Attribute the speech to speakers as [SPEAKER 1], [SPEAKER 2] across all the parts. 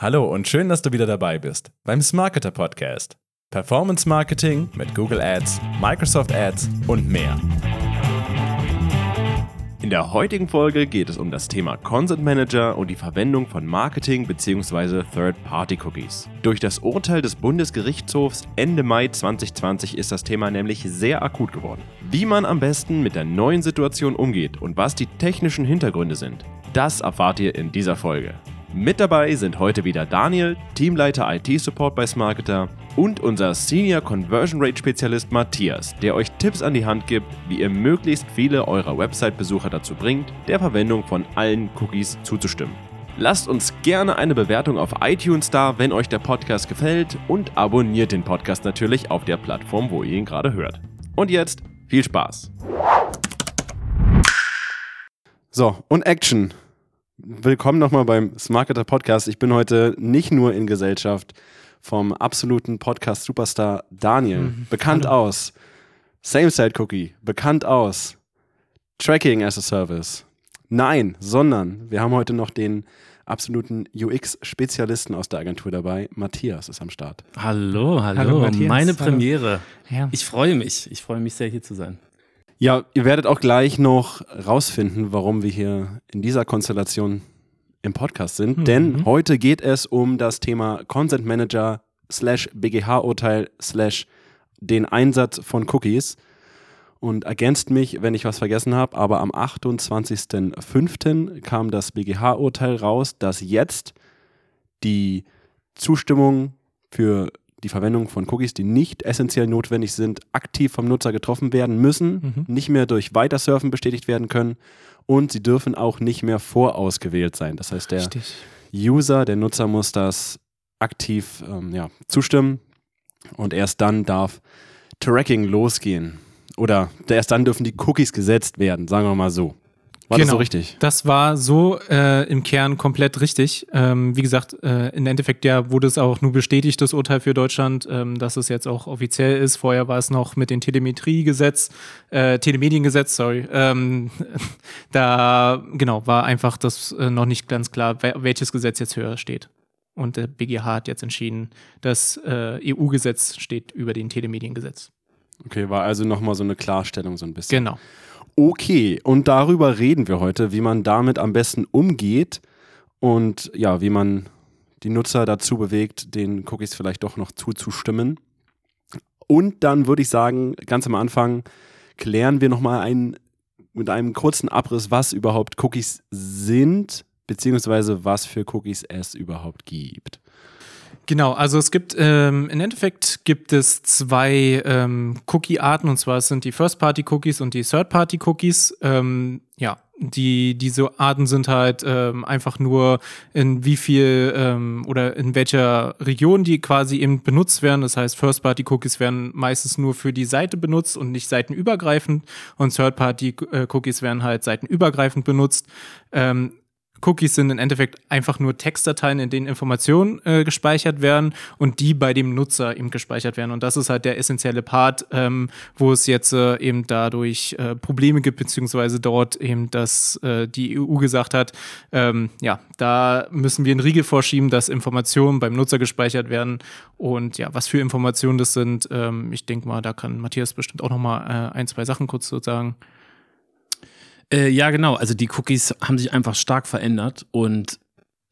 [SPEAKER 1] Hallo und schön, dass du wieder dabei bist beim Smarketer Podcast. Performance Marketing mit Google Ads, Microsoft Ads und mehr. In der heutigen Folge geht es um das Thema Consent Manager und die Verwendung von Marketing- bzw. Third-Party-Cookies. Durch das Urteil des Bundesgerichtshofs Ende Mai 2020 ist das Thema nämlich sehr akut geworden. Wie man am besten mit der neuen Situation umgeht und was die technischen Hintergründe sind, das erfahrt ihr in dieser Folge. Mit dabei sind heute wieder Daniel, Teamleiter IT-Support bei Smarketer und unser Senior Conversion Rate Spezialist Matthias, der euch Tipps an die Hand gibt, wie ihr möglichst viele eurer Website-Besucher dazu bringt, der Verwendung von allen Cookies zuzustimmen. Lasst uns gerne eine Bewertung auf iTunes da, wenn euch der Podcast gefällt und abonniert den Podcast natürlich auf der Plattform, wo ihr ihn gerade hört. Und jetzt viel Spaß!
[SPEAKER 2] So, und Action. Willkommen nochmal beim Smarketer Podcast. Ich bin heute nicht nur in Gesellschaft vom absoluten Podcast-Superstar Daniel, mhm. bekannt Hallo. aus Same-Side-Cookie, bekannt aus Tracking as a Service. Nein, sondern wir haben heute noch den absoluten UX-Spezialisten aus der Agentur dabei. Matthias ist am Start.
[SPEAKER 3] Hallo, hallo, hallo meine Premiere. Hallo. Ja. Ich freue mich, ich freue mich sehr hier zu sein.
[SPEAKER 2] Ja, ihr werdet auch gleich noch rausfinden, warum wir hier in dieser Konstellation im Podcast sind. Mhm. Denn heute geht es um das Thema Consent Manager slash BGH-Urteil slash den Einsatz von Cookies. Und ergänzt mich, wenn ich was vergessen habe, aber am 28.05. kam das BGH-Urteil raus, dass jetzt die Zustimmung für die Verwendung von Cookies, die nicht essentiell notwendig sind, aktiv vom Nutzer getroffen werden müssen, mhm. nicht mehr durch Weitersurfen bestätigt werden können und sie dürfen auch nicht mehr vorausgewählt sein. Das heißt, der Richtig. User, der Nutzer muss das aktiv ähm, ja, zustimmen und erst dann darf Tracking losgehen. Oder erst dann dürfen die Cookies gesetzt werden, sagen wir mal so.
[SPEAKER 4] War genau, das so richtig? Das war so äh, im Kern komplett richtig. Ähm, wie gesagt, äh, im Endeffekt ja wurde es auch nur bestätigt, das Urteil für Deutschland, ähm, dass es jetzt auch offiziell ist. Vorher war es noch mit dem Telemetriegesetz, äh, Telemediengesetz, sorry. Ähm, da genau war einfach das äh, noch nicht ganz klar, welches Gesetz jetzt höher steht. Und der BGH hat jetzt entschieden, das äh, EU-Gesetz steht über den Telemediengesetz.
[SPEAKER 2] Okay, war also nochmal so eine Klarstellung so ein bisschen.
[SPEAKER 4] Genau.
[SPEAKER 2] Okay, und darüber reden wir heute, wie man damit am besten umgeht und ja, wie man die Nutzer dazu bewegt, den Cookies vielleicht doch noch zuzustimmen. Und dann würde ich sagen, ganz am Anfang klären wir nochmal ein, mit einem kurzen Abriss, was überhaupt Cookies sind, beziehungsweise was für Cookies es überhaupt gibt.
[SPEAKER 4] Genau, also es gibt ähm, im Endeffekt gibt es zwei ähm, Cookie-Arten und zwar sind die First-Party-Cookies und die Third-Party-Cookies. Ähm, ja, die diese Arten sind halt ähm, einfach nur in wie viel ähm, oder in welcher Region die quasi eben benutzt werden. Das heißt, First-Party-Cookies werden meistens nur für die Seite benutzt und nicht seitenübergreifend und Third-Party-Cookies werden halt seitenübergreifend benutzt. Ähm, Cookies sind im Endeffekt einfach nur Textdateien, in denen Informationen äh, gespeichert werden und die bei dem Nutzer eben gespeichert werden. Und das ist halt der essentielle Part, ähm, wo es jetzt äh, eben dadurch äh, Probleme gibt, beziehungsweise dort eben, dass äh, die EU gesagt hat, ähm, ja, da müssen wir einen Riegel vorschieben, dass Informationen beim Nutzer gespeichert werden. Und ja, was für Informationen das sind, ähm, ich denke mal, da kann Matthias bestimmt auch noch mal äh, ein, zwei Sachen kurz so sagen.
[SPEAKER 3] Äh, ja, genau. Also die Cookies haben sich einfach stark verändert und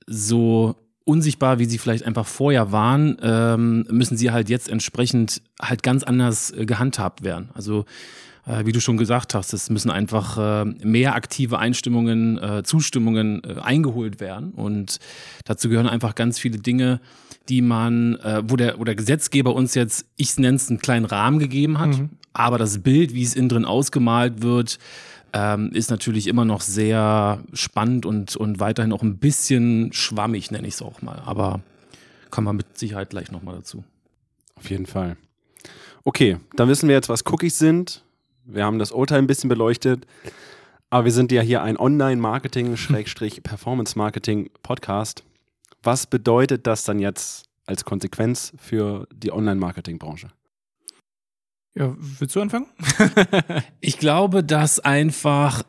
[SPEAKER 3] so unsichtbar, wie sie vielleicht einfach vorher waren, ähm, müssen sie halt jetzt entsprechend halt ganz anders äh, gehandhabt werden. Also äh, wie du schon gesagt hast, es müssen einfach äh, mehr aktive Einstimmungen, äh, Zustimmungen äh, eingeholt werden. Und dazu gehören einfach ganz viele Dinge, die man, äh, wo der, wo der Gesetzgeber uns jetzt, ich nenne es einen kleinen Rahmen gegeben hat, mhm. aber das Bild, wie es innen drin ausgemalt wird, ähm, ist natürlich immer noch sehr spannend und, und weiterhin auch ein bisschen schwammig, nenne ich es auch mal. Aber kommen wir mit Sicherheit gleich nochmal dazu.
[SPEAKER 2] Auf jeden Fall. Okay, dann wissen wir jetzt, was Cookies sind. Wir haben das Urteil ein bisschen beleuchtet. Aber wir sind ja hier ein Online-Marketing-Performance-Marketing-Podcast. Was bedeutet das dann jetzt als Konsequenz für die Online-Marketing-Branche?
[SPEAKER 4] Ja, willst du anfangen?
[SPEAKER 3] ich glaube, dass einfach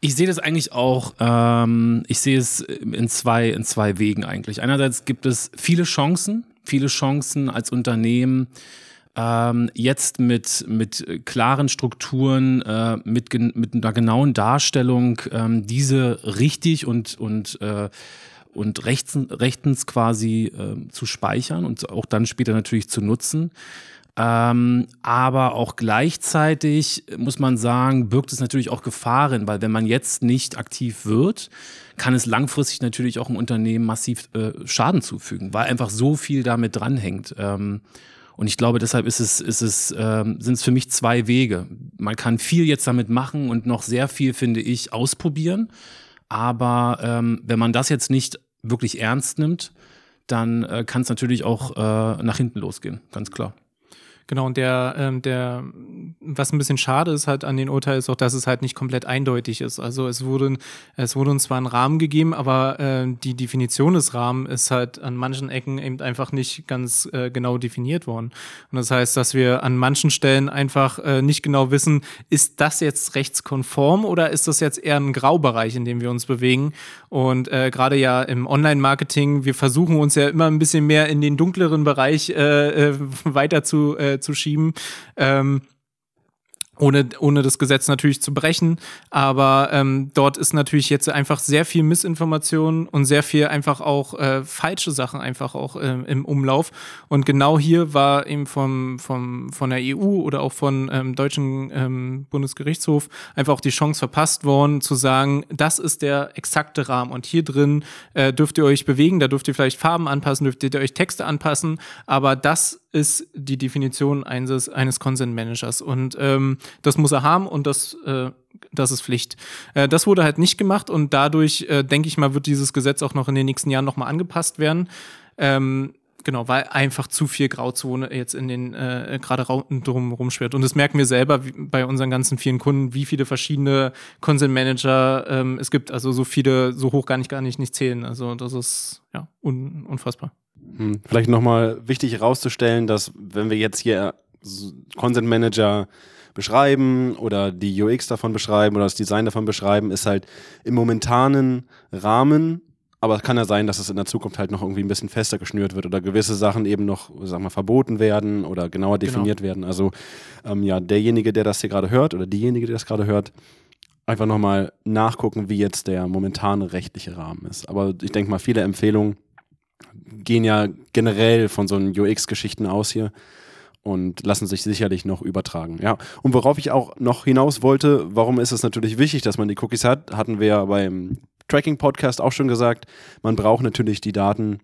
[SPEAKER 3] Ich sehe das eigentlich auch, ähm, ich sehe es in zwei, in zwei Wegen eigentlich. Einerseits gibt es viele Chancen, viele Chancen als Unternehmen, ähm, jetzt mit, mit klaren Strukturen, äh, mit, mit einer genauen Darstellung ähm, diese richtig und, und äh, und rechtens, rechtens quasi äh, zu speichern und auch dann später natürlich zu nutzen. Ähm, aber auch gleichzeitig muss man sagen, birgt es natürlich auch Gefahren, weil wenn man jetzt nicht aktiv wird, kann es langfristig natürlich auch im Unternehmen massiv äh, Schaden zufügen, weil einfach so viel damit dranhängt. Ähm, und ich glaube, deshalb ist es, ist es, ähm, sind es für mich zwei Wege. Man kann viel jetzt damit machen und noch sehr viel, finde ich, ausprobieren. Aber ähm, wenn man das jetzt nicht wirklich ernst nimmt, dann äh, kann es natürlich auch äh, nach hinten losgehen, ganz klar.
[SPEAKER 4] Genau, und der, ähm, der, was ein bisschen schade ist halt an den Urteil, ist auch, dass es halt nicht komplett eindeutig ist. Also es wurde, es wurde uns zwar ein Rahmen gegeben, aber äh, die Definition des Rahmens ist halt an manchen Ecken eben einfach nicht ganz äh, genau definiert worden. Und das heißt, dass wir an manchen Stellen einfach äh, nicht genau wissen, ist das jetzt rechtskonform oder ist das jetzt eher ein Graubereich, in dem wir uns bewegen? Und äh, gerade ja im Online-Marketing, wir versuchen uns ja immer ein bisschen mehr in den dunkleren Bereich äh, äh, weiter zu äh, zu schieben. Ähm, ohne, ohne das Gesetz natürlich zu brechen. Aber ähm, dort ist natürlich jetzt einfach sehr viel Missinformation und sehr viel einfach auch äh, falsche Sachen einfach auch äh, im Umlauf. Und genau hier war eben vom, vom, von der EU oder auch von ähm, deutschen ähm, Bundesgerichtshof einfach auch die Chance verpasst worden, zu sagen, das ist der exakte Rahmen. Und hier drin äh, dürft ihr euch bewegen, da dürft ihr vielleicht Farben anpassen, dürft ihr euch Texte anpassen, aber das ist die Definition eines, eines Consent Managers. Und ähm, das muss er haben und das, äh, das ist Pflicht. Äh, das wurde halt nicht gemacht und dadurch, äh, denke ich mal, wird dieses Gesetz auch noch in den nächsten Jahren nochmal angepasst werden. Ähm, genau, weil einfach zu viel Grauzone jetzt in den äh, gerade drum rumschwirrt. Und das merken wir selber wie, bei unseren ganzen vielen Kunden, wie viele verschiedene Consent Manager ähm, es gibt. Also so viele, so hoch gar nicht, gar nicht, nicht zählen. Also das ist ja un, unfassbar.
[SPEAKER 2] Hm, vielleicht nochmal wichtig herauszustellen, dass wenn wir jetzt hier Consent Manager beschreiben oder die UX davon beschreiben oder das Design davon beschreiben, ist halt im momentanen Rahmen, aber es kann ja sein, dass es in der Zukunft halt noch irgendwie ein bisschen fester geschnürt wird oder gewisse Sachen eben noch, sag mal, verboten werden oder genauer genau. definiert genau. werden. Also ähm, ja, derjenige, der das hier gerade hört oder diejenige, die das gerade hört, einfach nochmal nachgucken, wie jetzt der momentane rechtliche Rahmen ist. Aber ich denke mal, viele Empfehlungen gehen ja generell von so UX-Geschichten aus hier und lassen sich sicherlich noch übertragen. Ja. Und worauf ich auch noch hinaus wollte, warum ist es natürlich wichtig, dass man die Cookies hat, hatten wir ja beim Tracking-Podcast auch schon gesagt. Man braucht natürlich die Daten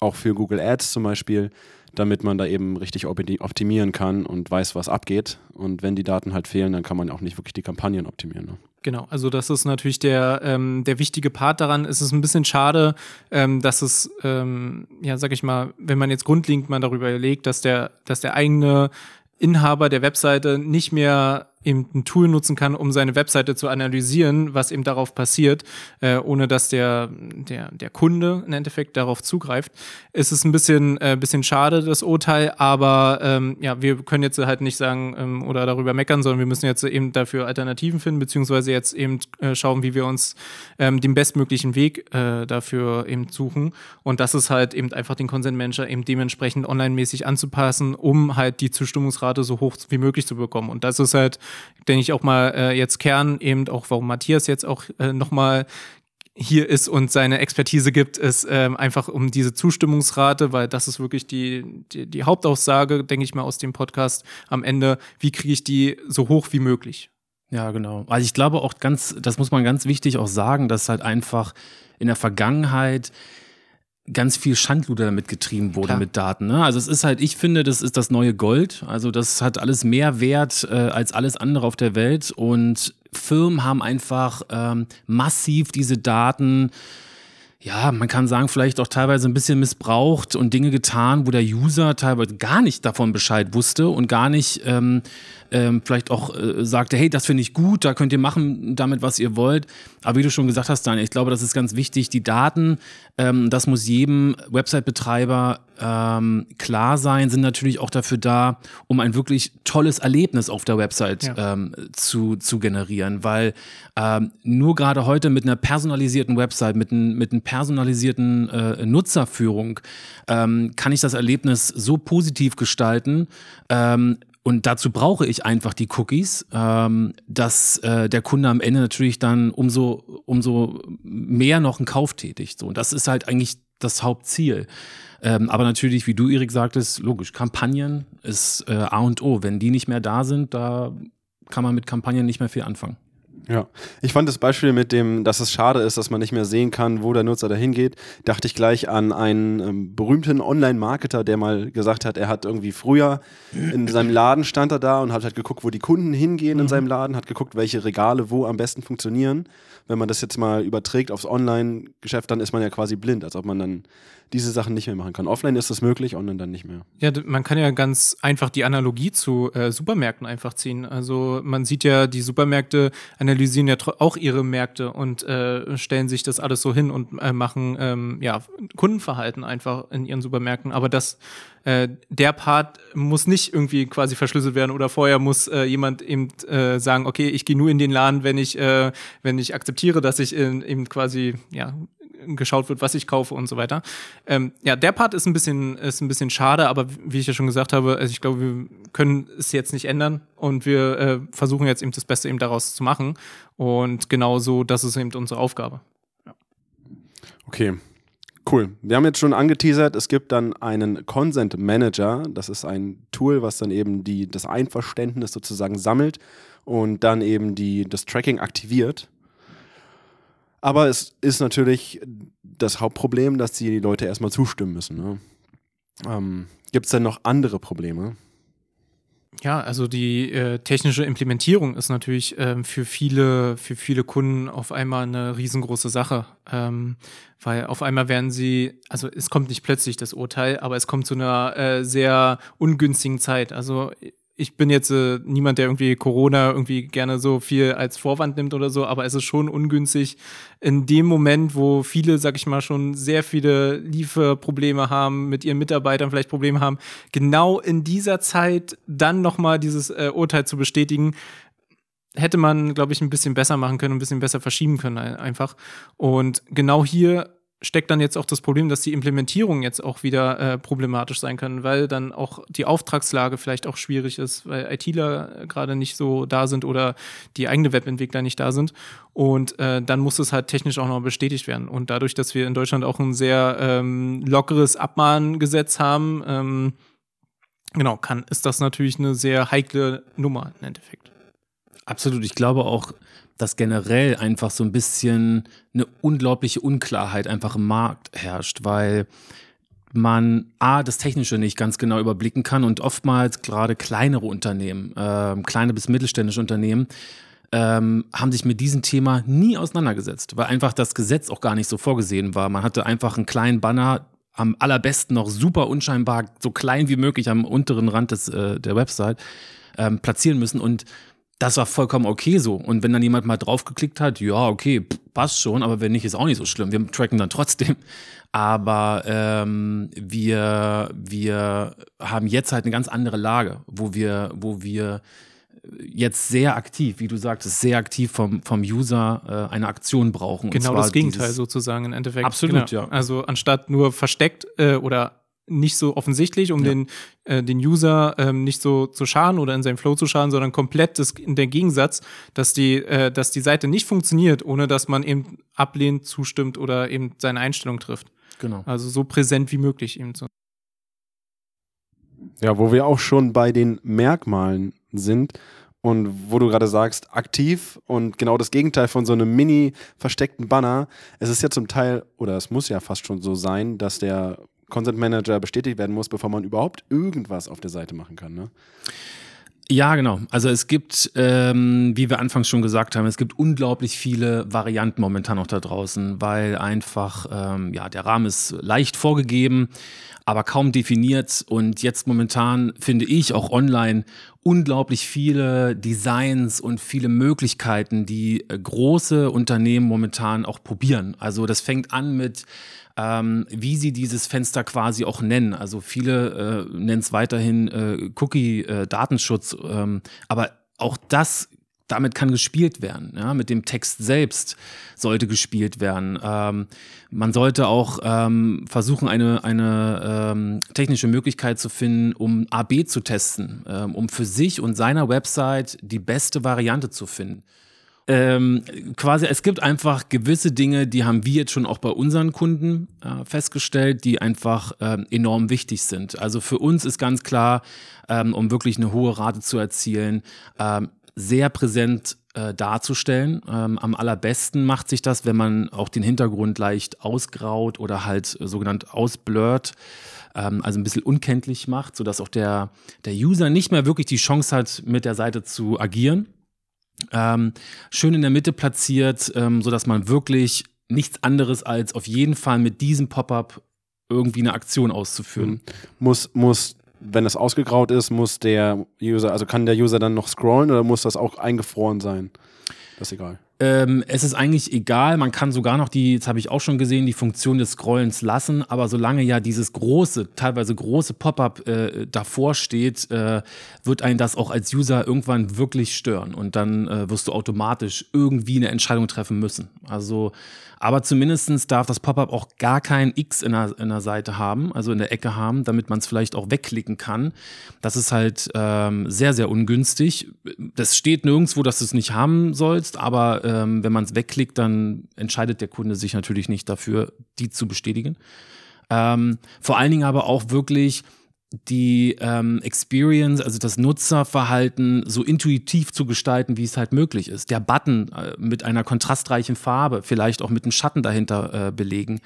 [SPEAKER 2] auch für Google Ads zum Beispiel, damit man da eben richtig optimieren kann und weiß, was abgeht. Und wenn die Daten halt fehlen, dann kann man auch nicht wirklich die Kampagnen optimieren. Ne?
[SPEAKER 4] Genau, also das ist natürlich der, ähm, der wichtige Part daran. Es ist ein bisschen schade, ähm, dass es, ähm, ja, sag ich mal, wenn man jetzt grundlegend mal darüber überlegt, dass der, dass der eigene Inhaber der Webseite nicht mehr eben ein Tool nutzen kann, um seine Webseite zu analysieren, was eben darauf passiert, äh, ohne dass der, der, der Kunde im Endeffekt darauf zugreift. Es ist ein bisschen, äh, bisschen schade, das Urteil, aber ähm, ja, wir können jetzt halt nicht sagen ähm, oder darüber meckern, sondern wir müssen jetzt eben dafür Alternativen finden, beziehungsweise jetzt eben äh, schauen, wie wir uns ähm, den bestmöglichen Weg äh, dafür eben suchen. Und das ist halt eben einfach den Consent Manager eben dementsprechend online-mäßig anzupassen, um halt die Zustimmungsrate so hoch wie möglich zu bekommen. Und das ist halt denke ich auch mal äh, jetzt Kern, eben auch warum Matthias jetzt auch äh, nochmal hier ist und seine Expertise gibt, ist ähm, einfach um diese Zustimmungsrate, weil das ist wirklich die, die, die Hauptaussage, denke ich mal, aus dem Podcast am Ende. Wie kriege ich die so hoch wie möglich?
[SPEAKER 3] Ja, genau. Also ich glaube auch ganz, das muss man ganz wichtig auch sagen, dass halt einfach in der Vergangenheit ganz viel Schandluder damit getrieben wurde Klar. mit Daten. Ne? Also es ist halt, ich finde, das ist das neue Gold. Also das hat alles mehr Wert äh, als alles andere auf der Welt. Und Firmen haben einfach ähm, massiv diese Daten ja, man kann sagen, vielleicht auch teilweise ein bisschen missbraucht und Dinge getan, wo der User teilweise gar nicht davon Bescheid wusste und gar nicht ähm, ähm, vielleicht auch äh, sagte, hey, das finde ich gut, da könnt ihr machen damit, was ihr wollt. Aber wie du schon gesagt hast, Daniel, ich glaube, das ist ganz wichtig. Die Daten, ähm, das muss jedem Website-Betreiber ähm, klar sein, sind natürlich auch dafür da, um ein wirklich tolles Erlebnis auf der Website ja. ähm, zu, zu generieren. Weil ähm, nur gerade heute mit einer personalisierten Website, mit, ein, mit einer personalisierten äh, Nutzerführung, ähm, kann ich das Erlebnis so positiv gestalten, ähm, und dazu brauche ich einfach die Cookies, ähm, dass äh, der Kunde am Ende natürlich dann umso, umso mehr noch einen Kauf tätigt. So, und das ist halt eigentlich das Hauptziel. Ähm, aber natürlich, wie du, Erik, sagtest, logisch, Kampagnen ist äh, A und O. Wenn die nicht mehr da sind, da kann man mit Kampagnen nicht mehr viel anfangen.
[SPEAKER 2] Ja, ich fand das Beispiel mit dem, dass es schade ist, dass man nicht mehr sehen kann, wo der Nutzer dahin geht, dachte ich gleich an einen ähm, berühmten Online-Marketer, der mal gesagt hat, er hat irgendwie früher in seinem Laden stand er da und hat halt geguckt, wo die Kunden hingehen in mhm. seinem Laden, hat geguckt, welche Regale wo am besten funktionieren. Wenn man das jetzt mal überträgt aufs Online-Geschäft, dann ist man ja quasi blind, als ob man dann diese Sachen nicht mehr machen kann. Offline ist das möglich, online dann nicht mehr.
[SPEAKER 4] Ja, man kann ja ganz einfach die Analogie zu äh, Supermärkten einfach ziehen. Also man sieht ja, die Supermärkte analysieren ja auch ihre Märkte und äh, stellen sich das alles so hin und äh, machen ähm, ja Kundenverhalten einfach in ihren Supermärkten. Aber das äh, der Part muss nicht irgendwie quasi verschlüsselt werden oder vorher muss äh, jemand eben äh, sagen, okay, ich gehe nur in den Laden, wenn ich, äh, wenn ich akzeptiere, dass ich in, eben quasi ja geschaut wird, was ich kaufe und so weiter. Ähm, ja, der Part ist ein bisschen, ist ein bisschen schade, aber wie ich ja schon gesagt habe, also ich glaube, wir können es jetzt nicht ändern und wir äh, versuchen jetzt eben das Beste eben daraus zu machen. Und genauso, das ist eben unsere Aufgabe. Ja.
[SPEAKER 2] Okay. Cool. Wir haben jetzt schon angeteasert, es gibt dann einen Consent Manager. Das ist ein Tool, was dann eben die, das Einverständnis sozusagen sammelt und dann eben die, das Tracking aktiviert. Aber es ist natürlich das Hauptproblem, dass die Leute erstmal zustimmen müssen. Ne? Ähm, Gibt es denn noch andere Probleme?
[SPEAKER 4] Ja, also die äh, technische Implementierung ist natürlich ähm, für viele, für viele Kunden auf einmal eine riesengroße Sache. Ähm, weil auf einmal werden sie, also es kommt nicht plötzlich das Urteil, aber es kommt zu einer äh, sehr ungünstigen Zeit. Also ich bin jetzt äh, niemand, der irgendwie Corona irgendwie gerne so viel als Vorwand nimmt oder so, aber es ist schon ungünstig in dem Moment, wo viele, sag ich mal, schon sehr viele Lieferprobleme haben, mit ihren Mitarbeitern vielleicht Probleme haben, genau in dieser Zeit dann nochmal dieses äh, Urteil zu bestätigen, hätte man, glaube ich, ein bisschen besser machen können, ein bisschen besser verschieben können einfach. Und genau hier steckt dann jetzt auch das Problem, dass die Implementierung jetzt auch wieder äh, problematisch sein kann, weil dann auch die Auftragslage vielleicht auch schwierig ist, weil ITler gerade nicht so da sind oder die eigene Webentwickler nicht da sind. Und äh, dann muss es halt technisch auch noch bestätigt werden. Und dadurch, dass wir in Deutschland auch ein sehr ähm, lockeres Abmahngesetz haben, ähm, genau, kann, ist das natürlich eine sehr heikle Nummer im Endeffekt.
[SPEAKER 3] Absolut. Ich glaube auch, dass generell einfach so ein bisschen eine unglaubliche Unklarheit einfach im Markt herrscht, weil man A, das Technische nicht ganz genau überblicken kann und oftmals gerade kleinere Unternehmen, äh, kleine bis mittelständische Unternehmen, ähm, haben sich mit diesem Thema nie auseinandergesetzt, weil einfach das Gesetz auch gar nicht so vorgesehen war. Man hatte einfach einen kleinen Banner, am allerbesten noch super unscheinbar, so klein wie möglich am unteren Rand des, äh, der Website ähm, platzieren müssen und das war vollkommen okay so. Und wenn dann jemand mal draufgeklickt hat, ja, okay, passt schon, aber wenn nicht, ist auch nicht so schlimm. Wir tracken dann trotzdem. Aber ähm, wir, wir haben jetzt halt eine ganz andere Lage, wo wir, wo wir jetzt sehr aktiv, wie du sagtest, sehr aktiv vom, vom User äh, eine Aktion brauchen.
[SPEAKER 4] Genau das Gegenteil sozusagen im Endeffekt.
[SPEAKER 3] Absolut,
[SPEAKER 4] genau. ja. Also anstatt nur versteckt äh, oder nicht so offensichtlich, um ja. den, äh, den User ähm, nicht so zu schaden oder in seinem Flow zu schaden, sondern komplett das, in der Gegensatz, dass die, äh, dass die Seite nicht funktioniert, ohne dass man eben ablehnt, zustimmt oder eben seine Einstellung trifft.
[SPEAKER 3] Genau.
[SPEAKER 4] Also so präsent wie möglich eben so.
[SPEAKER 2] Ja, wo wir auch schon bei den Merkmalen sind und wo du gerade sagst, aktiv und genau das Gegenteil von so einem mini versteckten Banner. Es ist ja zum Teil, oder es muss ja fast schon so sein, dass der Consent Manager bestätigt werden muss, bevor man überhaupt irgendwas auf der Seite machen kann. Ne?
[SPEAKER 3] Ja, genau. Also es gibt, ähm, wie wir anfangs schon gesagt haben, es gibt unglaublich viele Varianten momentan noch da draußen, weil einfach, ähm, ja, der Rahmen ist leicht vorgegeben, aber kaum definiert. Und jetzt momentan finde ich auch online unglaublich viele Designs und viele Möglichkeiten, die äh, große Unternehmen momentan auch probieren. Also das fängt an mit ähm, wie sie dieses Fenster quasi auch nennen. Also viele äh, nennen es weiterhin äh, Cookie-Datenschutz, äh, ähm, aber auch das damit kann gespielt werden. Ja? Mit dem Text selbst sollte gespielt werden. Ähm, man sollte auch ähm, versuchen, eine, eine ähm, technische Möglichkeit zu finden, um AB zu testen, ähm, um für sich und seiner Website die beste Variante zu finden ähm, quasi, es gibt einfach gewisse Dinge, die haben wir jetzt schon auch bei unseren Kunden äh, festgestellt, die einfach ähm, enorm wichtig sind. Also für uns ist ganz klar, ähm, um wirklich eine hohe Rate zu erzielen, ähm, sehr präsent äh, darzustellen. Ähm, am allerbesten macht sich das, wenn man auch den Hintergrund leicht ausgraut oder halt äh, sogenannt ausblurrt ähm, also ein bisschen unkenntlich macht, sodass auch der, der User nicht mehr wirklich die Chance hat, mit der Seite zu agieren. Ähm, schön in der Mitte platziert, ähm, sodass man wirklich nichts anderes als auf jeden Fall mit diesem Pop-up irgendwie eine Aktion auszuführen. Mhm.
[SPEAKER 2] Muss, muss, wenn das ausgegraut ist, muss der User, also kann der User dann noch scrollen oder muss das auch eingefroren sein? Das ist egal.
[SPEAKER 3] Ähm, es ist eigentlich egal, man kann sogar noch die, jetzt habe ich auch schon gesehen, die Funktion des Scrollens lassen, aber solange ja dieses große, teilweise große Pop-up äh, davor steht, äh, wird einen das auch als User irgendwann wirklich stören und dann äh, wirst du automatisch irgendwie eine Entscheidung treffen müssen. Also aber zumindest darf das Pop-up auch gar kein X in der, in der Seite haben, also in der Ecke haben, damit man es vielleicht auch wegklicken kann. Das ist halt ähm, sehr, sehr ungünstig. Das steht nirgendwo, dass du es nicht haben sollst, aber ähm, wenn man es wegklickt, dann entscheidet der Kunde sich natürlich nicht dafür, die zu bestätigen. Ähm, vor allen Dingen aber auch wirklich die ähm, Experience, also das Nutzerverhalten so intuitiv zu gestalten, wie es halt möglich ist. Der Button äh, mit einer kontrastreichen Farbe, vielleicht auch mit einem Schatten dahinter äh, belegen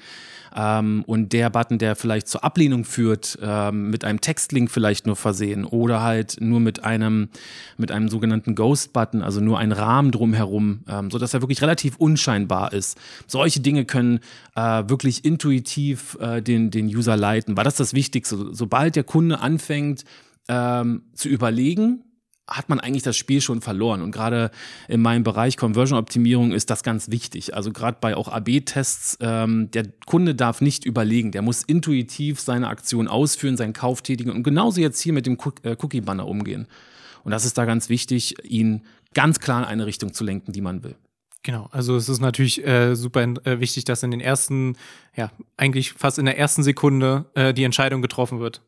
[SPEAKER 3] ähm, und der Button, der vielleicht zur Ablehnung führt, ähm, mit einem Textlink vielleicht nur versehen oder halt nur mit einem, mit einem sogenannten Ghost-Button, also nur ein Rahmen drumherum, ähm, sodass er wirklich relativ unscheinbar ist. Solche Dinge können äh, wirklich intuitiv äh, den, den User leiten, weil das das Wichtigste. Sobald der Kunde anfängt, ähm, zu überlegen, hat man eigentlich das Spiel schon verloren. Und gerade in meinem Bereich Conversion-Optimierung ist das ganz wichtig. Also gerade bei auch AB-Tests, ähm, der Kunde darf nicht überlegen, der muss intuitiv seine Aktion ausführen, seinen Kauf tätigen und genauso jetzt hier mit dem äh, Cookie-Banner umgehen. Und das ist da ganz wichtig, ihn ganz klar in eine Richtung zu lenken, die man will.
[SPEAKER 4] Genau, also es ist natürlich äh, super äh, wichtig, dass in den ersten, ja, eigentlich fast in der ersten Sekunde äh, die Entscheidung getroffen wird.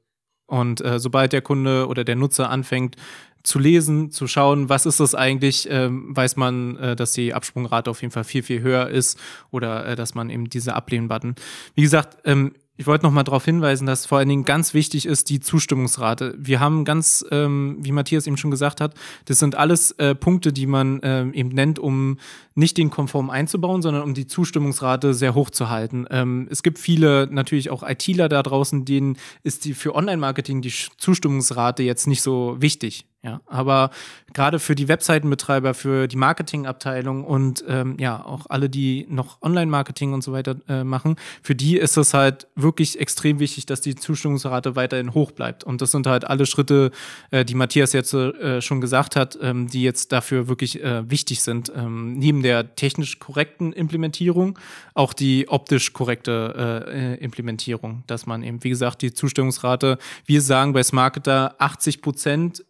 [SPEAKER 4] Und äh, sobald der Kunde oder der Nutzer anfängt, zu lesen, zu schauen, was ist das eigentlich, ähm, weiß man, äh, dass die Absprungrate auf jeden Fall viel, viel höher ist oder äh, dass man eben diese Ablehnen-Button. Wie gesagt, ähm, ich wollte noch mal darauf hinweisen, dass vor allen Dingen ganz wichtig ist die Zustimmungsrate. Wir haben ganz, ähm, wie Matthias eben schon gesagt hat, das sind alles äh, Punkte, die man äh, eben nennt, um nicht den Konform einzubauen, sondern um die Zustimmungsrate sehr hoch zu halten. Ähm, es gibt viele natürlich auch ITler da draußen, denen ist die für Online-Marketing die Zustimmungsrate jetzt nicht so wichtig. Ja, aber gerade für die Webseitenbetreiber, für die Marketingabteilung und ähm, ja auch alle, die noch Online-Marketing und so weiter äh, machen, für die ist es halt wirklich extrem wichtig, dass die Zustimmungsrate weiterhin hoch bleibt. Und das sind halt alle Schritte, äh, die Matthias jetzt äh, schon gesagt hat, ähm, die jetzt dafür wirklich äh, wichtig sind. Ähm, neben der technisch korrekten Implementierung auch die optisch korrekte äh, Implementierung, dass man eben, wie gesagt, die Zustimmungsrate, wir sagen bei Smarketer 80 Prozent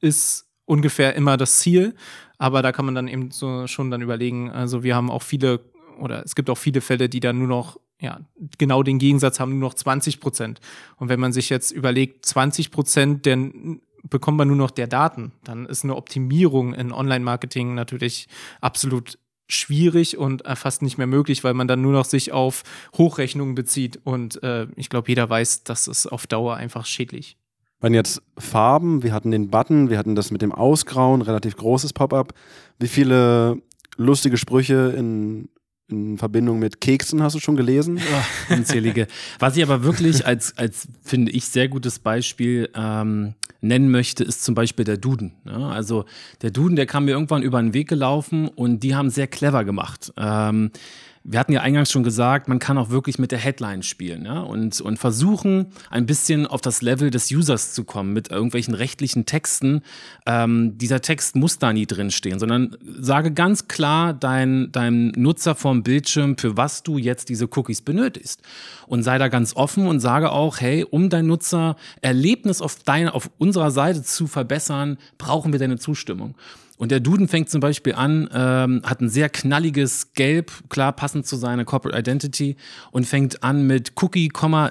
[SPEAKER 4] ist ungefähr immer das Ziel. Aber da kann man dann eben so schon dann überlegen, also wir haben auch viele, oder es gibt auch viele Fälle, die dann nur noch, ja, genau den Gegensatz haben, nur noch 20 Prozent. Und wenn man sich jetzt überlegt, 20 Prozent, dann bekommt man nur noch der Daten, dann ist eine Optimierung in Online-Marketing natürlich absolut schwierig und fast nicht mehr möglich, weil man dann nur noch sich auf Hochrechnungen bezieht. Und äh, ich glaube, jeder weiß, das ist auf Dauer einfach schädlich
[SPEAKER 2] waren jetzt Farben, wir hatten den Button, wir hatten das mit dem Ausgrauen, relativ großes Pop-up. Wie viele lustige Sprüche in, in Verbindung mit Keksen hast du schon gelesen?
[SPEAKER 3] Oh, unzählige. Was ich aber wirklich als, als finde ich, sehr gutes Beispiel ähm, nennen möchte, ist zum Beispiel der Duden. Ja, also der Duden, der kam mir irgendwann über den Weg gelaufen und die haben sehr clever gemacht. Ähm, wir hatten ja eingangs schon gesagt, man kann auch wirklich mit der Headline spielen ja? und, und versuchen, ein bisschen auf das Level des Users zu kommen mit irgendwelchen rechtlichen Texten. Ähm, dieser Text muss da nie drinstehen, sondern sage ganz klar dein, deinem Nutzer vom Bildschirm, für was du jetzt diese Cookies benötigst. Und sei da ganz offen und sage auch, hey, um dein Nutzererlebnis auf, deine, auf unserer Seite zu verbessern, brauchen wir deine Zustimmung. Und der Duden fängt zum Beispiel an, ähm, hat ein sehr knalliges Gelb, klar passend zu seiner Corporate Identity und fängt an mit Cookie,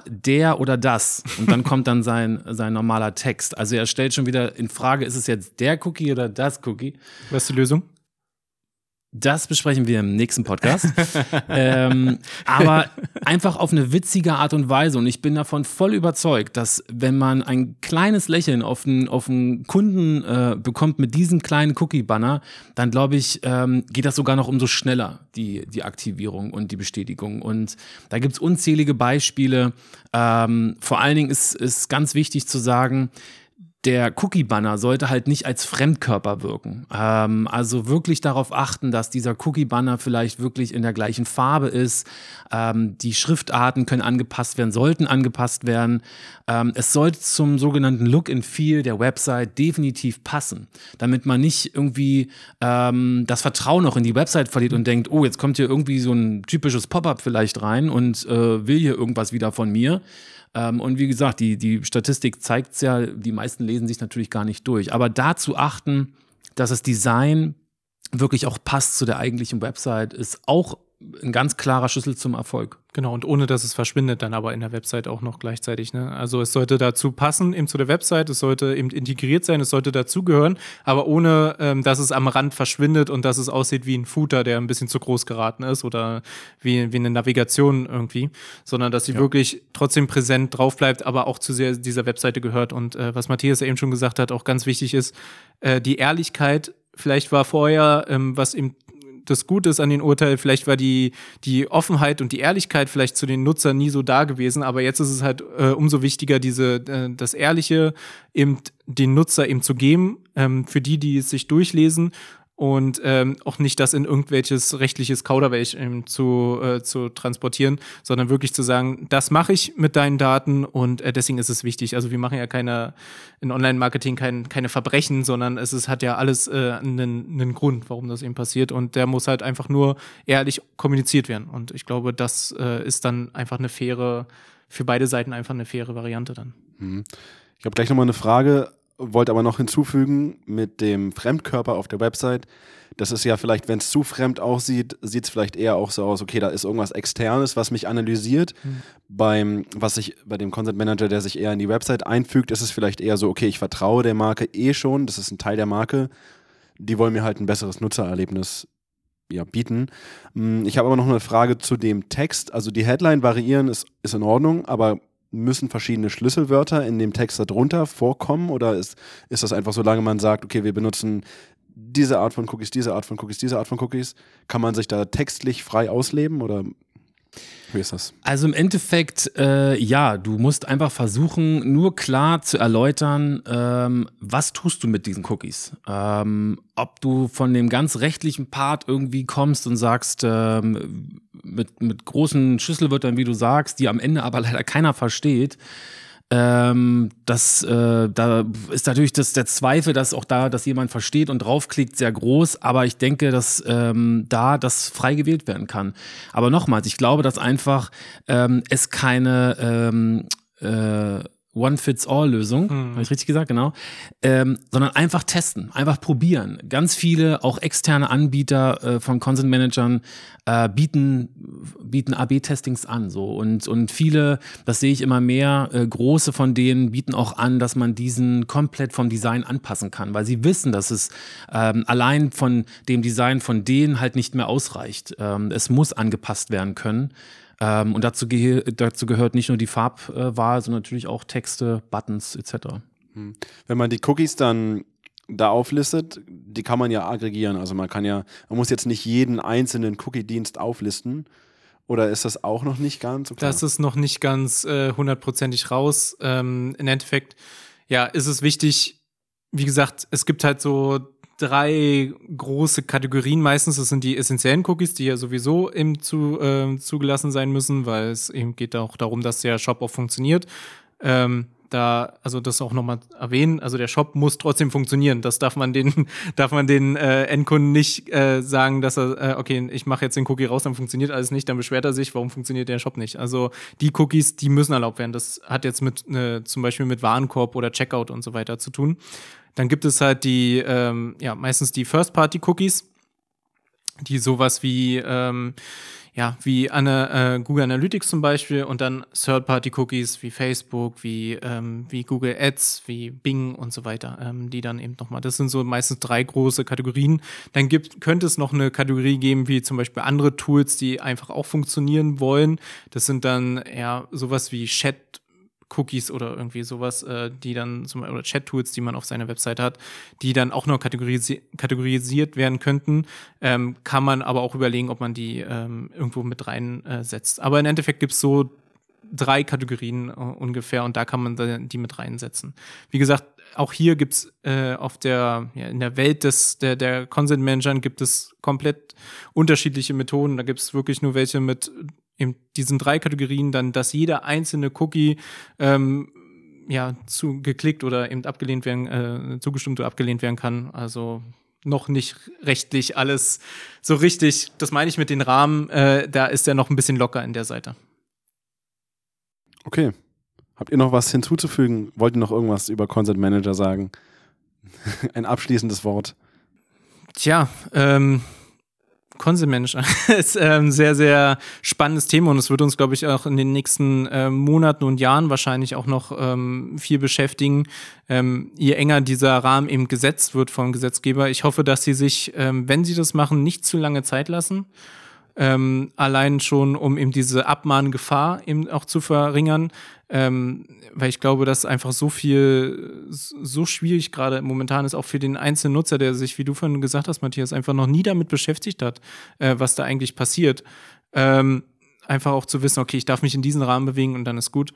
[SPEAKER 3] der oder das. Und dann kommt dann sein, sein normaler Text. Also er stellt schon wieder in Frage, ist es jetzt der Cookie oder das Cookie?
[SPEAKER 4] Was ist die Lösung?
[SPEAKER 3] Das besprechen wir im nächsten Podcast. ähm, aber einfach auf eine witzige Art und Weise. Und ich bin davon voll überzeugt, dass wenn man ein kleines Lächeln auf einen, auf einen Kunden äh, bekommt mit diesem kleinen Cookie-Banner, dann glaube ich, ähm, geht das sogar noch umso schneller, die, die Aktivierung und die Bestätigung. Und da gibt's unzählige Beispiele. Ähm, vor allen Dingen ist, ist ganz wichtig zu sagen, der Cookie-Banner sollte halt nicht als Fremdkörper wirken. Ähm, also wirklich darauf achten, dass dieser Cookie-Banner vielleicht wirklich in der gleichen Farbe ist. Ähm, die Schriftarten können angepasst werden, sollten angepasst werden. Ähm, es sollte zum sogenannten Look and Feel der Website definitiv passen, damit man nicht irgendwie ähm, das Vertrauen auch in die Website verliert und denkt, oh, jetzt kommt hier irgendwie so ein typisches Pop-up vielleicht rein und äh, will hier irgendwas wieder von mir. Ähm, und wie gesagt, die, die Statistik zeigt es ja, die meisten lesen sich natürlich gar nicht durch. Aber dazu achten, dass das Design wirklich auch passt zu der eigentlichen Website, ist auch ein ganz klarer Schlüssel zum Erfolg.
[SPEAKER 4] Genau, und ohne dass es verschwindet dann aber in der Website auch noch gleichzeitig. Ne? Also es sollte dazu passen, eben zu der Website, es sollte eben integriert sein, es sollte dazugehören, aber ohne, ähm, dass es am Rand verschwindet und dass es aussieht wie ein Footer, der ein bisschen zu groß geraten ist oder wie, wie eine Navigation irgendwie, sondern dass sie ja. wirklich trotzdem präsent drauf bleibt, aber auch zu sehr dieser Webseite gehört. Und äh, was Matthias ja eben schon gesagt hat, auch ganz wichtig ist, äh, die Ehrlichkeit vielleicht war vorher, ähm, was im das Gute ist an den Urteil, vielleicht war die, die Offenheit und die Ehrlichkeit vielleicht zu den Nutzern nie so da gewesen, aber jetzt ist es halt äh, umso wichtiger, diese, äh, das Ehrliche eben den Nutzer eben zu geben, ähm, für die, die es sich durchlesen und ähm, auch nicht das in irgendwelches rechtliches Kauderwelsch ähm, zu, äh, zu transportieren, sondern wirklich zu sagen, das mache ich mit deinen Daten und äh, deswegen ist es wichtig. Also wir machen ja keine in Online-Marketing kein, keine Verbrechen, sondern es ist, hat ja alles äh, einen, einen Grund, warum das eben passiert und der muss halt einfach nur ehrlich kommuniziert werden. Und ich glaube, das äh, ist dann einfach eine faire, für beide Seiten einfach eine faire Variante dann.
[SPEAKER 2] Mhm. Ich habe gleich nochmal eine Frage wollte aber noch hinzufügen mit dem Fremdkörper auf der Website. Das ist ja vielleicht, wenn es zu fremd aussieht, sieht es vielleicht eher auch so aus, okay, da ist irgendwas Externes, was mich analysiert. Mhm. Beim, was ich, bei dem Content Manager, der sich eher in die Website einfügt, ist es vielleicht eher so, okay, ich vertraue der Marke eh schon, das ist ein Teil der Marke. Die wollen mir halt ein besseres Nutzererlebnis ja, bieten. Hm, ich habe aber noch eine Frage zu dem Text. Also die Headline variieren ist, ist in Ordnung, aber müssen verschiedene Schlüsselwörter in dem Text darunter vorkommen? Oder ist, ist das einfach, solange man sagt, okay, wir benutzen diese Art von Cookies, diese Art von Cookies, diese Art von Cookies, kann man sich da textlich frei ausleben? Oder wie ist das?
[SPEAKER 3] Also im Endeffekt, äh, ja, du musst einfach versuchen, nur klar zu erläutern, ähm, was tust du mit diesen Cookies. Ähm, ob du von dem ganz rechtlichen Part irgendwie kommst und sagst, ähm, mit, mit großen Schlüsselwörtern, wie du sagst, die am Ende aber leider keiner versteht, ähm, das, äh, da ist natürlich das, der Zweifel, dass auch da, dass jemand versteht und draufklickt, sehr groß. Aber ich denke, dass ähm, da das frei gewählt werden kann. Aber nochmals, ich glaube, dass einfach ähm, es keine ähm, äh, One-Fits-All-Lösung, hm. habe ich richtig gesagt, genau, ähm, sondern einfach testen, einfach probieren. Ganz viele, auch externe Anbieter äh, von Content-Managern äh, bieten, bieten AB-Testings an. So. Und, und viele, das sehe ich immer mehr, äh, große von denen bieten auch an, dass man diesen komplett vom Design anpassen kann, weil sie wissen, dass es ähm, allein von dem Design von denen halt nicht mehr ausreicht. Ähm, es muss angepasst werden können. Ähm, und dazu, ge dazu, gehört nicht nur die Farbwahl, sondern natürlich auch Texte, Buttons etc.
[SPEAKER 2] Hm. Wenn man die Cookies dann da auflistet, die kann man ja aggregieren. Also man kann ja, man muss jetzt nicht jeden einzelnen Cookie-Dienst auflisten. Oder ist das auch noch nicht ganz so
[SPEAKER 4] klar? Das ist noch nicht ganz äh, hundertprozentig raus. Ähm, Im Endeffekt ja, ist es wichtig, wie gesagt, es gibt halt so drei große Kategorien meistens. Das sind die essentiellen Cookies, die ja sowieso eben zu, äh, zugelassen sein müssen, weil es eben geht auch darum, dass der Shop auch funktioniert. Ähm, da, also das auch nochmal erwähnen, also der Shop muss trotzdem funktionieren. Das darf man den, darf man den äh, Endkunden nicht äh, sagen, dass er, äh, okay, ich mache jetzt den Cookie raus, dann funktioniert alles nicht, dann beschwert er sich, warum funktioniert der Shop nicht. Also die Cookies, die müssen erlaubt werden. Das hat jetzt mit äh, zum Beispiel mit Warenkorb oder Checkout und so weiter zu tun. Dann gibt es halt die, ähm, ja, meistens die First-Party-Cookies, die sowas wie, ähm, ja, wie eine, äh, Google Analytics zum Beispiel und dann Third-Party-Cookies wie Facebook, wie, ähm, wie Google Ads, wie Bing und so weiter, ähm, die dann eben nochmal, das sind so meistens drei große Kategorien. Dann gibt, könnte es noch eine Kategorie geben, wie zum Beispiel andere Tools, die einfach auch funktionieren wollen. Das sind dann ja sowas wie Chat Cookies oder irgendwie sowas, äh, die dann zum oder Chat-Tools, die man auf seiner Website hat, die dann auch noch kategorisi kategorisiert werden könnten, ähm, kann man aber auch überlegen, ob man die ähm, irgendwo mit reinsetzt. Äh, aber im Endeffekt gibt es so drei Kategorien äh, ungefähr und da kann man die mit reinsetzen. Wie gesagt, auch hier gibt's äh, auf der, ja, in der Welt des, der, der Consent Managern gibt es komplett unterschiedliche Methoden. Da gibt es wirklich nur welche mit in diesen drei Kategorien dann, dass jeder einzelne Cookie ähm, ja, zu geklickt oder eben abgelehnt werden, äh, zugestimmt oder abgelehnt werden kann. Also noch nicht rechtlich alles so richtig. Das meine ich mit den Rahmen. Äh, da ist er noch ein bisschen locker in der Seite.
[SPEAKER 2] Okay. Habt ihr noch was hinzuzufügen? Wollt ihr noch irgendwas über Consent Manager sagen? Ein abschließendes Wort.
[SPEAKER 4] Tja, ähm, Consent ist ein ähm, sehr, sehr spannendes Thema und es wird uns, glaube ich, auch in den nächsten äh, Monaten und Jahren wahrscheinlich auch noch ähm, viel beschäftigen, ähm, je enger dieser Rahmen eben gesetzt wird vom Gesetzgeber. Ich hoffe, dass sie sich, ähm, wenn sie das machen, nicht zu lange Zeit lassen. Ähm, allein schon, um eben diese Abmahngefahr eben auch zu verringern, ähm, weil ich glaube, dass einfach so viel, so schwierig gerade momentan ist, auch für den einzelnen Nutzer, der sich, wie du vorhin gesagt hast, Matthias, einfach noch nie damit beschäftigt hat, äh, was da eigentlich passiert. Ähm, einfach auch zu wissen, okay, ich darf mich in diesen Rahmen bewegen und dann ist gut.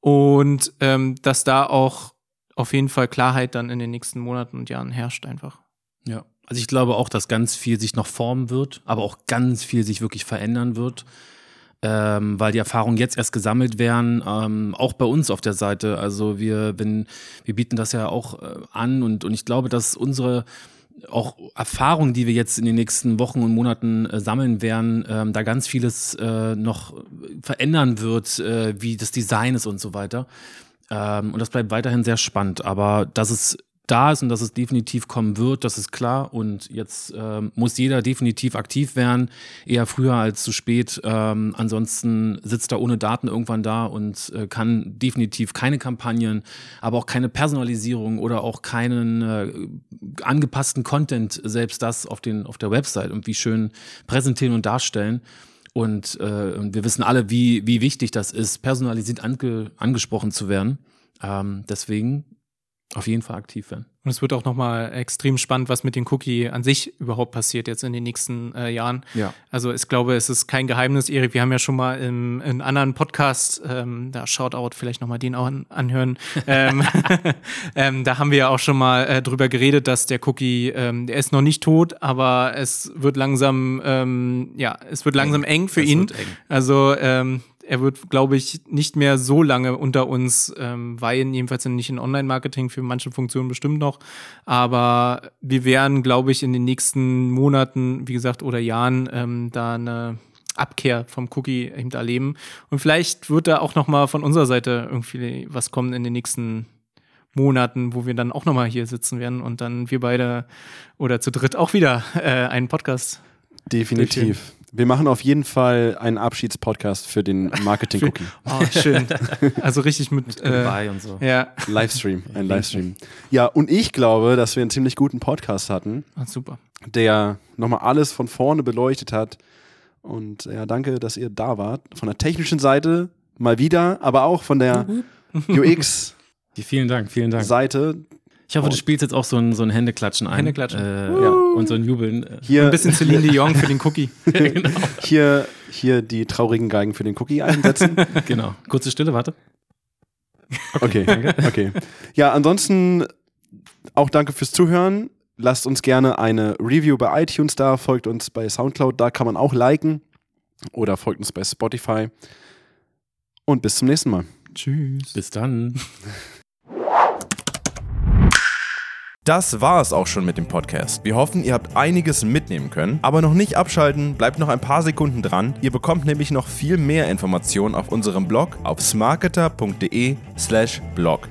[SPEAKER 4] Und ähm, dass da auch auf jeden Fall Klarheit dann in den nächsten Monaten und Jahren herrscht einfach.
[SPEAKER 3] Ja, also ich glaube auch, dass ganz viel sich noch formen wird, aber auch ganz viel sich wirklich verändern wird ähm, weil die Erfahrungen jetzt erst gesammelt werden, ähm, auch bei uns auf der Seite. Also wir, wenn, wir bieten das ja auch äh, an und, und ich glaube, dass unsere auch Erfahrungen, die wir jetzt in den nächsten Wochen und Monaten äh, sammeln werden, ähm, da ganz vieles äh, noch verändern wird, äh, wie das Design ist und so weiter. Ähm, und das bleibt weiterhin sehr spannend. Aber dass es da ist und dass es definitiv kommen wird, das ist klar. Und jetzt ähm, muss jeder definitiv aktiv werden, eher früher als zu spät. Ähm, ansonsten sitzt er ohne Daten irgendwann da und äh, kann definitiv keine Kampagnen, aber auch keine Personalisierung oder auch keinen äh, angepassten Content, selbst das auf, den, auf der Website irgendwie schön präsentieren und darstellen. Und äh, wir wissen alle, wie, wie wichtig das ist, personalisiert ange, angesprochen zu werden. Ähm, deswegen auf jeden Fall aktiv werden.
[SPEAKER 4] Und es wird auch nochmal extrem spannend, was mit dem Cookie an sich überhaupt passiert jetzt in den nächsten äh, Jahren.
[SPEAKER 3] Ja.
[SPEAKER 4] Also ich glaube, es ist kein Geheimnis, Erik. Wir haben ja schon mal im, in anderen Podcast, ähm, da Shoutout, vielleicht nochmal den auch an, anhören. ähm, ähm, da haben wir ja auch schon mal äh, drüber geredet, dass der Cookie, ähm, der ist noch nicht tot, aber es wird langsam, ähm, ja, es wird langsam eng, eng für es ihn. Also ähm, er wird, glaube ich, nicht mehr so lange unter uns ähm, weihen, jedenfalls nicht in Online-Marketing, für manche Funktionen bestimmt noch. Aber wir werden, glaube ich, in den nächsten Monaten, wie gesagt, oder Jahren ähm, da eine Abkehr vom Cookie eben erleben. Und vielleicht wird da auch noch mal von unserer Seite irgendwie was kommen in den nächsten Monaten, wo wir dann auch noch mal hier sitzen werden und dann wir beide oder zu dritt auch wieder äh, einen Podcast.
[SPEAKER 2] Definitiv. Wir machen auf jeden Fall einen Abschiedspodcast für den Marketing-Cookie.
[SPEAKER 4] oh, schön. Also richtig mit, mit
[SPEAKER 3] äh, und so.
[SPEAKER 4] Ja.
[SPEAKER 2] Livestream, ein Livestream. Ja, und ich glaube, dass wir einen ziemlich guten Podcast hatten.
[SPEAKER 4] Ah, super.
[SPEAKER 2] Der nochmal alles von vorne beleuchtet hat. Und ja, danke, dass ihr da wart. Von der technischen Seite mal wieder, aber auch von der UX.
[SPEAKER 3] Vielen Dank, vielen Dank.
[SPEAKER 2] Seite.
[SPEAKER 3] Ich hoffe, du spielst jetzt auch so ein, so ein Händeklatschen ein.
[SPEAKER 4] Händeklatschen.
[SPEAKER 3] Äh, ja. Und so ein Jubeln.
[SPEAKER 2] Hier,
[SPEAKER 4] ein bisschen Celine Dion für den Cookie.
[SPEAKER 2] genau. hier, hier die traurigen Geigen für den Cookie einsetzen.
[SPEAKER 3] genau. Kurze Stille, warte.
[SPEAKER 2] Okay, okay. Ja, ansonsten auch danke fürs Zuhören. Lasst uns gerne eine Review bei iTunes da, folgt uns bei Soundcloud, da kann man auch liken oder folgt uns bei Spotify. Und bis zum nächsten Mal.
[SPEAKER 4] Tschüss.
[SPEAKER 3] Bis dann.
[SPEAKER 1] Das war es auch schon mit dem Podcast. Wir hoffen, ihr habt einiges mitnehmen können. Aber noch nicht abschalten, bleibt noch ein paar Sekunden dran. Ihr bekommt nämlich noch viel mehr Informationen auf unserem Blog auf smarketer.de/slash blog.